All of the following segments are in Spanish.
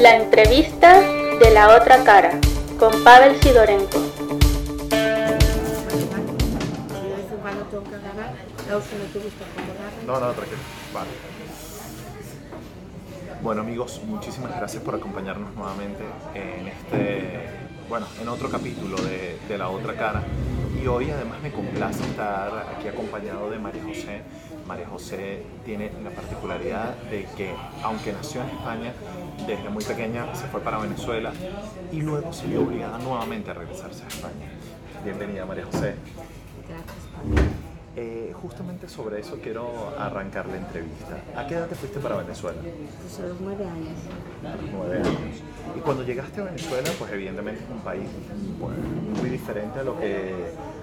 La entrevista de la otra cara con Pavel Sidorenko. No, no, tranquilo. Vale. Bueno amigos, muchísimas gracias por acompañarnos nuevamente en este, bueno, en otro capítulo de, de La Otra Cara. Y hoy además me complace estar aquí acompañado de María José. María José tiene la particularidad de que, aunque nació en España, desde muy pequeña se fue para Venezuela y luego se vio obligada nuevamente a regresarse a España. Bienvenida María José. Eh, justamente sobre eso quiero arrancar la entrevista. ¿A qué edad te fuiste para Venezuela? Pues a los nueve años. Nueve años. Y cuando llegaste a Venezuela, pues evidentemente es un país pues, muy diferente a lo que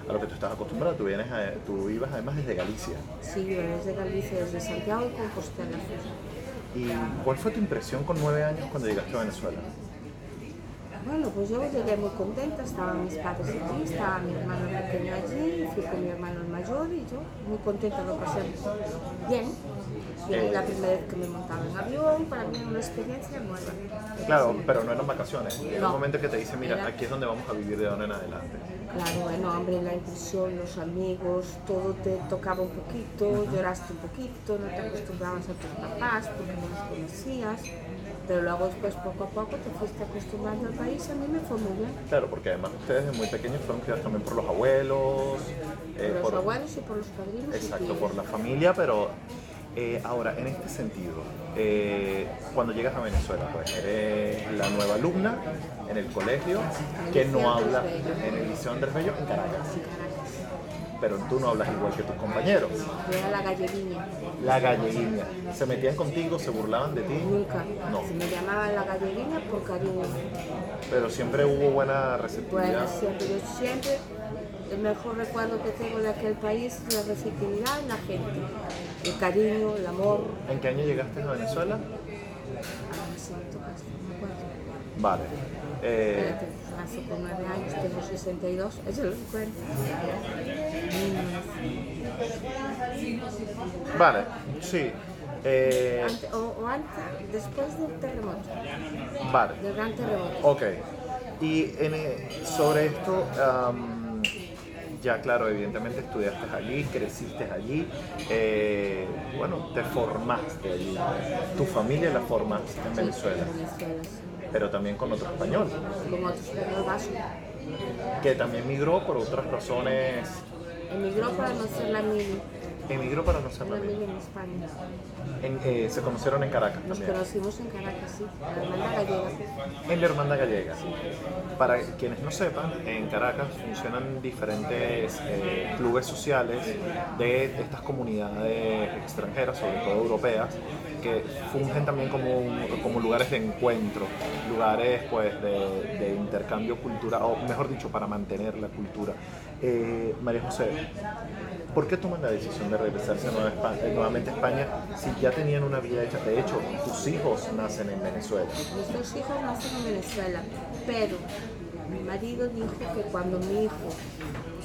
a lo que tú estás acostumbrado. Tú, vienes a- tú ibas además desde Galicia. Sí, yo desde Galicia, desde Santiago y Compostela. ¿Y cuál fue tu impresión con nueve años cuando llegaste a Venezuela? Bueno, pues yo llegué muy contenta, estaban mis padres aquí, estaba mi hermano pequeño allí, fui con mi hermano el mayor y yo muy contenta, lo pasé bien. Bien, la primera vez que me montaba en avión, para mí era una experiencia nueva. Claro, pero no eran vacaciones. Era un No. momento que te dice, mira, Era- aquí es donde vamos a vivir de ahora en adelante. Claro, bueno, hombre, la impresión, los amigos, todo te tocaba un poquito, lloraste un poquito, no te acostumbrabas a tus papás porque no los conocías, pero luego después poco a poco te fuiste acostumbrando al país, a mí me fue muy bien. Claro, porque además ustedes desde muy pequeños fueron criados también por los abuelos. eh, Por los por- abuelos y por los padrinos. Exacto, por la familia, pero eh, ahora, en este sentido, eh, cuando llegas a Venezuela, pues eres la nueva alumna en el colegio que no habla en el Liceo Andrés Bello en Caracas, pero tú no hablas igual que tus compañeros. Yo era la galleguiña. La galleguiña. ¿Se metían contigo, se burlaban de ti? Nunca. No, Se me llamaba la galleguiña por cariño. pero siempre hubo buena receptividad. Bueno, siempre, yo siempre, el mejor recuerdo que tengo de aquel país es la receptividad en la gente. El cariño, el amor. ¿En qué año llegaste a Venezuela? No. Vale. Eh, Espérate, nací con nueve años, tengo 62, eso lo recuerdo. vale, sí. Eh, Ante- o, o antes, después del terremoto, vale. del gran terremoto. Ok. Y en, eh, sobre esto, am, ya claro, evidentemente estudiaste allí, creciste allí, eh, bueno, te formaste allí. Tu familia la formaste en Venezuela, pero también con otro español, Como otros español vasco. que también migró por otras razones, Emigró para no ser la mili, emigró para no ser la misma. en España. En- eh, se conocieron en Caracas Nos también, conocimos en Caracas, sí, la hermana gallega. en la Hermandad Gallega. Para quienes no sepan, en Caracas funcionan diferentes eh, clubes sociales de estas comunidades extranjeras, sobre todo europeas, que fungen también como, como lugares de encuentro, lugares pues, de, de intercambio cultural, o mejor dicho, para mantener la cultura. Eh, María José, ¿por qué toman la decisión de regresarse eh, nuevamente a España si ya tenían una vida hecha? De hecho, tus hijos nacen en Venezuela. Mis dos hijos nacen en Venezuela, pero mi marido dijo que cuando mi hijo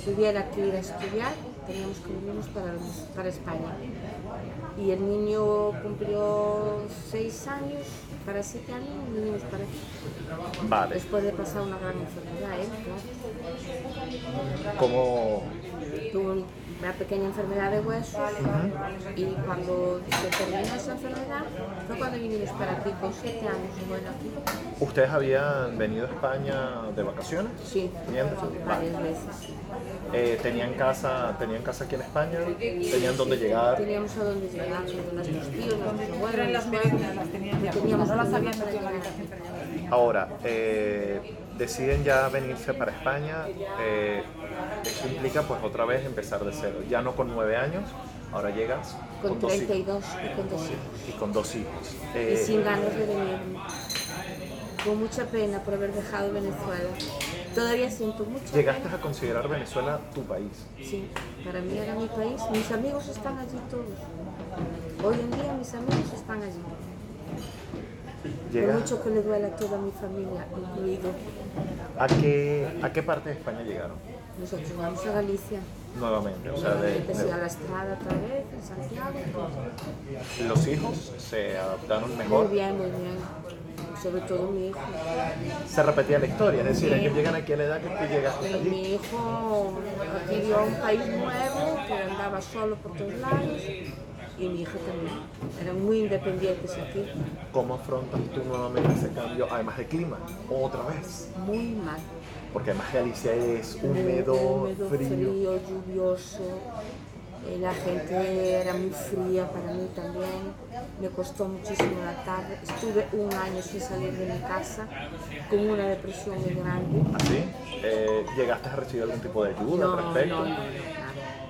tuviera que ir a estudiar, teníamos que venirnos para, para España. Y el niño cumplió seis años, para siete años, y vinimos para aquí. Vale. Después de pasar una gran enfermedad, ¿eh? Claro. ¿Cómo, Tuvo una pequeña enfermedad de huesos y cuando se terminó esa enfermedad fue cuando vinimos para aquí con siete años. Bueno, aquí ¿Ustedes habían venido a España de vacaciones? sí, varias veces. Eh, ¿tenían, casa, ¿Tenían casa aquí en España? ¿Tenían dónde llegar? Teníamos a dónde llegar, nuestros tíos, nuestros abuelos, suegros, teníamos no las habían. Ahora, eh, deciden ya venirse para España. eh, eso implica pues otra vez empezar de cero. Ya no con nueve años, ahora llegas Con con, dos hijos. 32 y con dos hijos. Y con dos hijos. Y Eh, sin ganas de venirme. Con mucha pena por haber dejado Venezuela. Todavía siento mucha ¿Llegaste pena. a considerar Venezuela tu país? Sí, para mí era mi país. Mis amigos están allí todos. Hoy en día mis amigos están allí. Por ¿Llegas- mucho que le duela a toda mi familia, incluido. ¿A qué, ¿A qué parte de España llegaron? Nosotros vamos a Galicia. nuevamente. O sea, de, a de- la estrada otra vez, en Santiago. todo. los hijos se adaptaron Muy mejor. bien, muy bien. Sobre todo mi hijo. Se repetía la historia, es decir, Sí. ellos llegan aquí a la edad que tú llegaste Y allí. mi hijo adquirió un país nuevo, que andaba solo por todos lados. Y mi hijo también. Eran muy independientes aquí. ¿Cómo afrontas tú nuevamente ese cambio, además de clima? Otra vez. Muy mal. Porque además Galicia es húmedo, húmedo, frío. frío, lluvioso. Eh, La gente era muy fría para mí también. Me costó muchísimo la tarde. Estuve un año sin salir de mi casa con una depresión muy grande. ¿Así? Eh, ¿Llegaste a recibir algún tipo de ayuda No, al no, respecto? no, nada.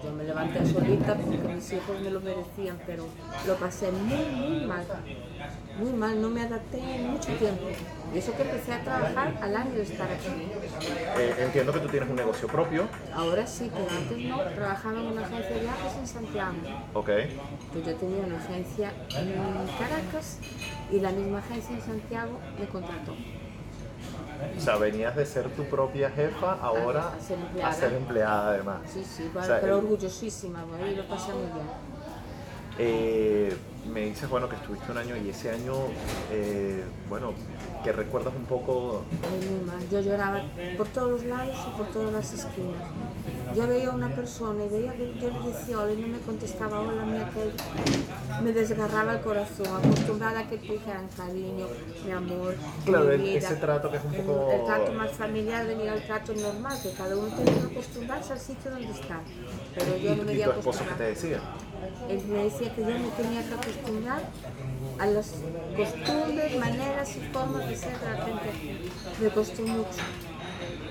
Yo me levanté solita porque mis hijos me lo merecían, pero lo pasé muy, muy mal. Muy mal, no me adapté en mucho tiempo. Y eso que empecé a trabajar al año de estar aquí. Eh, entiendo que tú tienes un negocio propio, Ahora sí, pero antes no. Trabajaba en una agencia de viajes en Santiago. ¿ok? Pues yo tenía una agencia en Caracas y la misma agencia en Santiago me contrató. O sea, venías de ser tu propia jefa ahora A- a ser empleada. a ser empleada además. Sí, sí, O sea, pero el- orgullosísima, y lo pasé muy bien. Eh, me dices, bueno, que estuviste un año y ese año, eh, bueno, que recuerdas un poco, Ay, muy mal. Yo lloraba por todos los lados y por todas las esquinas. Yo veía a una persona y veía que yo le decía hola y no me contestaba hola, mi aquel. Me desgarraba el corazón, acostumbrada a que te dijeran cariño, mi amor, Claro, mi el- vida. ese trato que es un poco- El, trato más familiar venía al trato normal, que cada uno tiene que acostumbrarse al sitio donde está. Pero yo y, no me y tu esposo que te decía. Él me decía que yo me tenía que acostumbrar a las costumbres, maneras y formas de ser de la gente. Me costó mucho.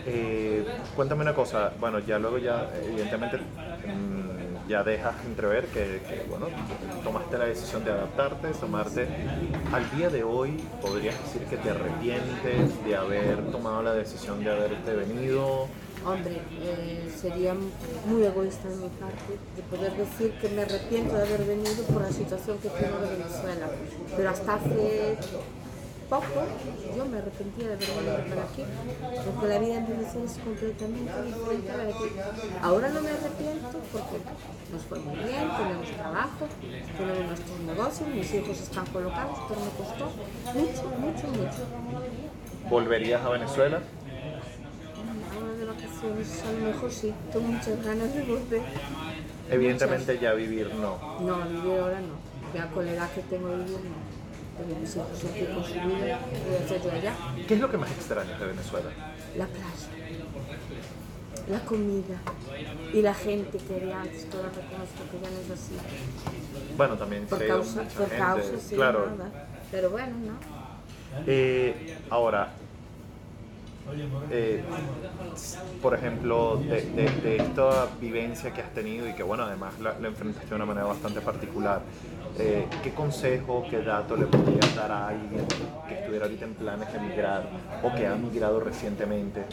Eh, cuéntame una cosa, bueno, ya luego ya, evidentemente, mm, ya dejas entrever que, que, bueno, tomaste la decisión de adaptarte, tomarte. Al día de hoy, ¿podrías decir que te arrepientes de haber tomado la decisión de haberte venido? Hombre, eh, sería muy egoísta de mi parte de poder decir que me arrepiento de haber venido por la situación que tengo de Venezuela. Pero hasta hace poco yo me arrepentía de haber venido para aquí, porque la vida en Venezuela es completamente diferente. Ahora no me arrepiento porque nos fue muy bien, tenemos trabajo, tenemos nuestros negocios, mis hijos están colocados, pero me costó mucho, mucho, mucho. ¿Volverías a Venezuela? Vacaciones a lo mejor sí, tengo muchas ganas de volver. Evidentemente ya vivir no. No, vivir ahora no. Ya con la edad que tengo vivir no. Porque mis hijos aquí con su vida, voy a hacer yo allá. ¿Qué es lo que más extrañas de Venezuela? La playa, la comida y la gente que había antes, que ahora reconozco que ya no es así. Bueno, también Por se causa, por gente, causa, sí, claro. nada. Pero bueno, no. Eh, ahora, eh, por ejemplo, de, esta vivencia que has tenido y que, bueno, además la, enfrentaste de una manera bastante particular, eh, ¿qué consejo, qué dato le podrías dar a alguien que estuviera ahorita en planes de emigrar o que ha migrado recientemente?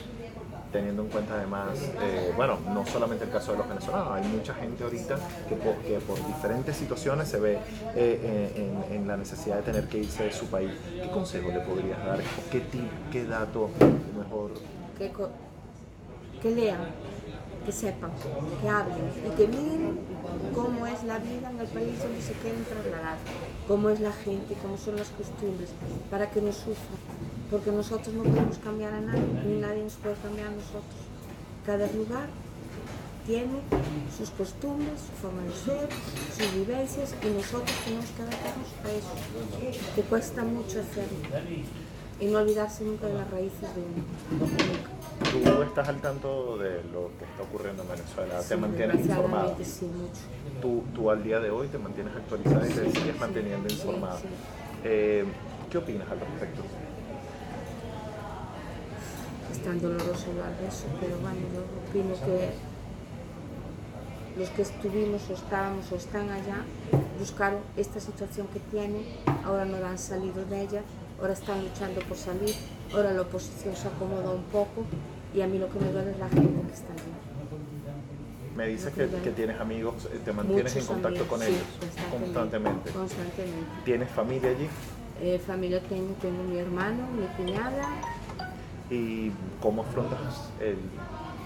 Teniendo en cuenta además, eh, bueno, no solamente el caso de los venezolanos, hay mucha gente ahorita que por, diferentes situaciones se ve eh, en, en la necesidad de tener que irse de su país. ¿Qué consejo le podrías dar? ¿O qué, tip, qué dato mejor? que, que lean, que sepan, que hablen y que miren cómo es la vida en el país donde se quieren trasladar, cómo es la gente, cómo son las costumbres, para que no sufran, porque nosotros no podemos cambiar a nadie, ni nadie nos puede cambiar a nosotros. Cada lugar tiene sus costumbres, su forma de ser, sus vivencias y nosotros tenemos que adaptarnos a eso, que cuesta mucho hacerlo y no olvidarse nunca de las raíces de uno. Tú estás al tanto de lo que está ocurriendo en Venezuela, Sí, te mantienes informada. Sí, mucho. Tú, tú al día de hoy te mantienes actualizada y te sigues manteniendo sí, informada. sí. Eh, ¿Qué opinas al respecto? Es tan doloroso hablar de eso, pero bueno, yo opino que los que estuvimos o estábamos o están allá buscaron esta situación que tienen, ahora no han salido de ella, ahora están luchando por salir, ahora la oposición se acomoda un poco y a mí lo que me duele es la gente que está allí. Me dices que, que tienes amigos, eh, te mantienes en Muchos contacto amigos, con sí, ellos constantemente. Constantemente. ¿Tienes familia allí? Eh, familia tengo, tengo mi hermano, mi cuñada, ¿Y cómo afrontas el,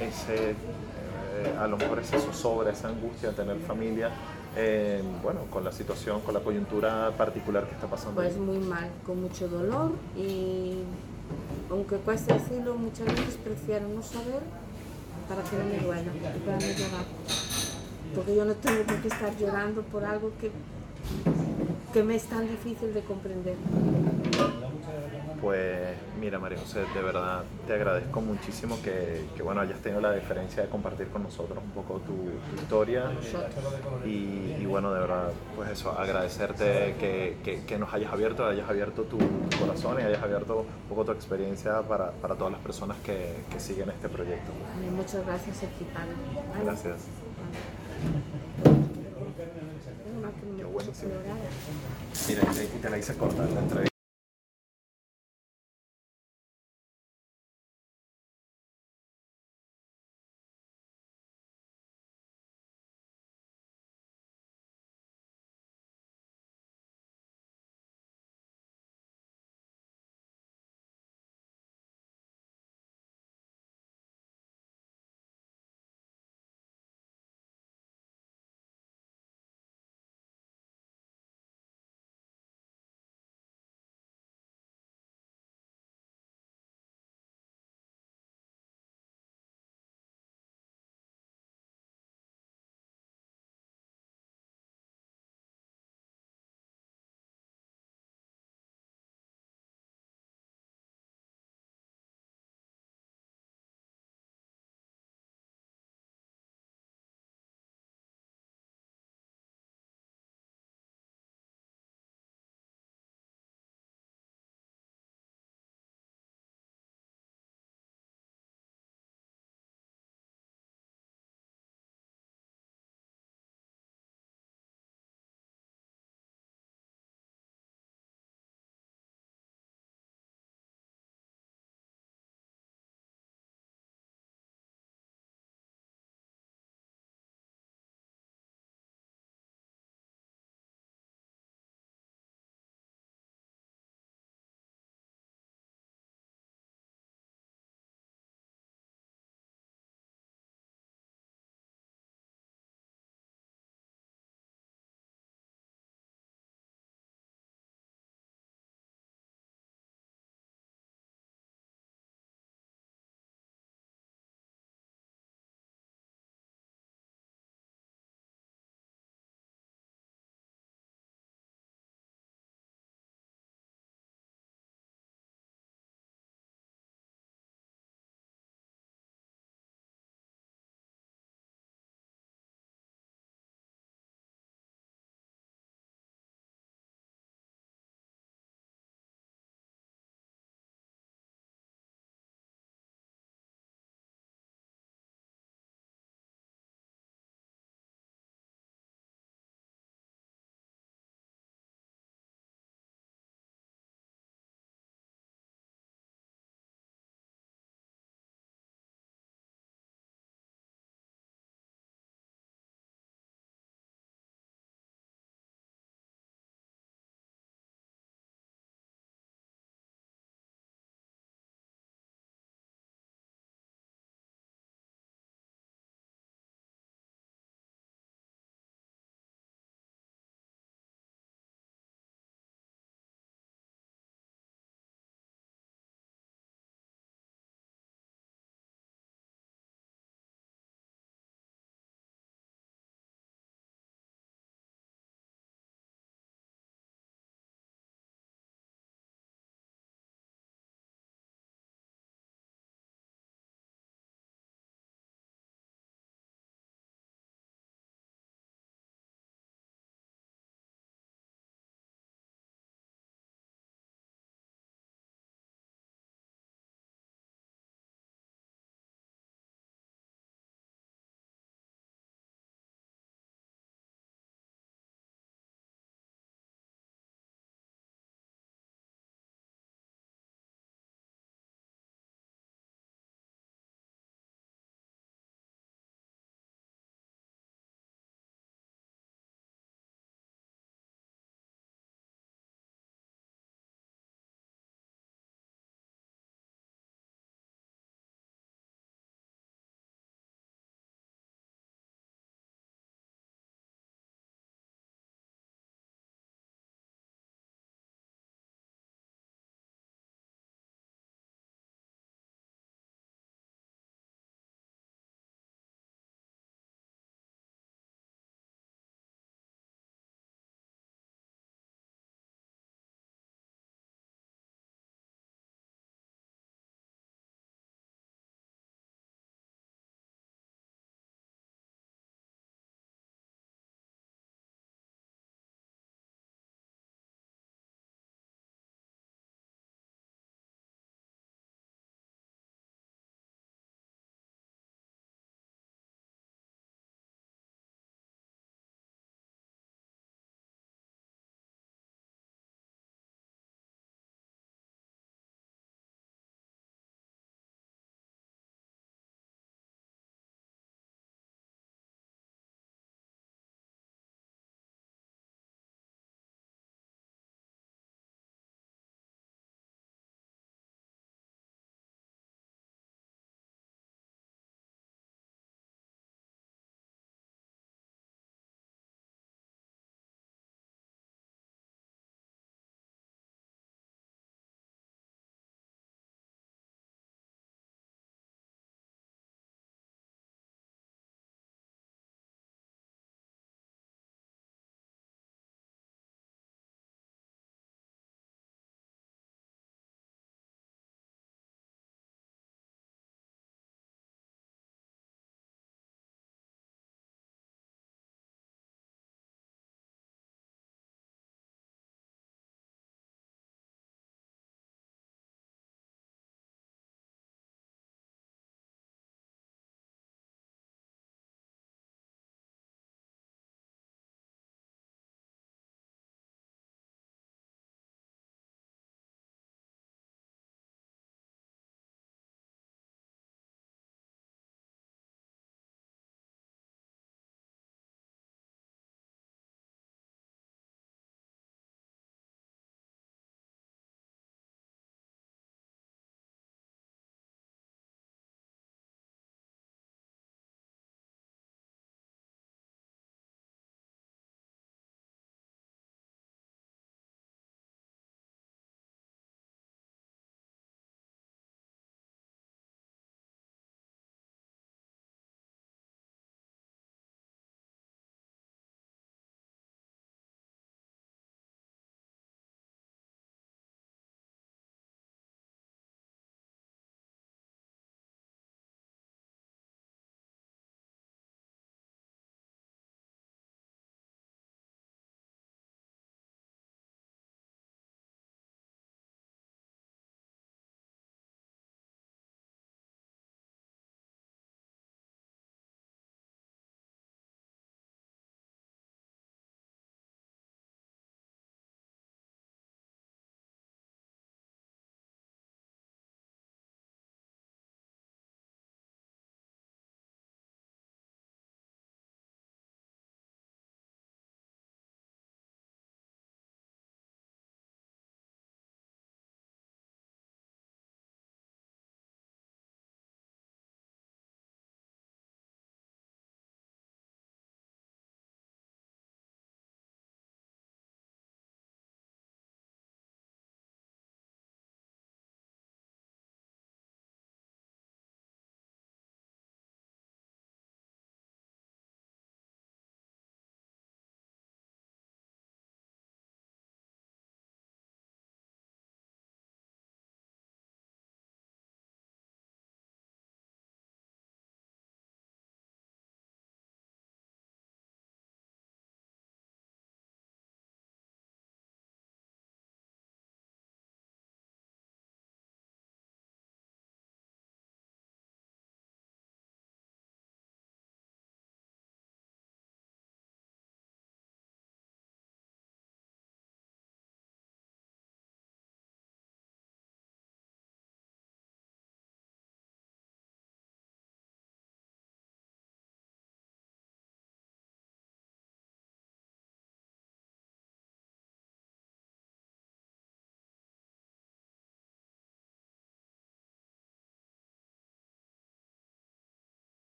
ese, eh, eh, a lo mejor esa zozobra, esa angustia de tener familia, eh, bueno, con la situación, con la coyuntura particular que está pasando? Pues muy mal, con mucho dolor y aunque cueste decirlo, muchas veces prefiero no saber para que no me duela y para no llorar. Porque yo no tengo por qué estar llorando por algo que, que me es tan difícil de comprender. Pues mira María José, de verdad te agradezco muchísimo que, que, bueno, hayas tenido la diferencia de compartir con nosotros un poco tu, tu historia y, y, bueno, de verdad, pues eso, agradecerte que, que, que, nos hayas abierto, hayas abierto tu, corazón y hayas abierto un poco tu experiencia para, para todas las personas que, siguen este proyecto. Muchas gracias, equipado. Gracias. Qué buenísimo. Mira, y te la hice cortar la entrevista.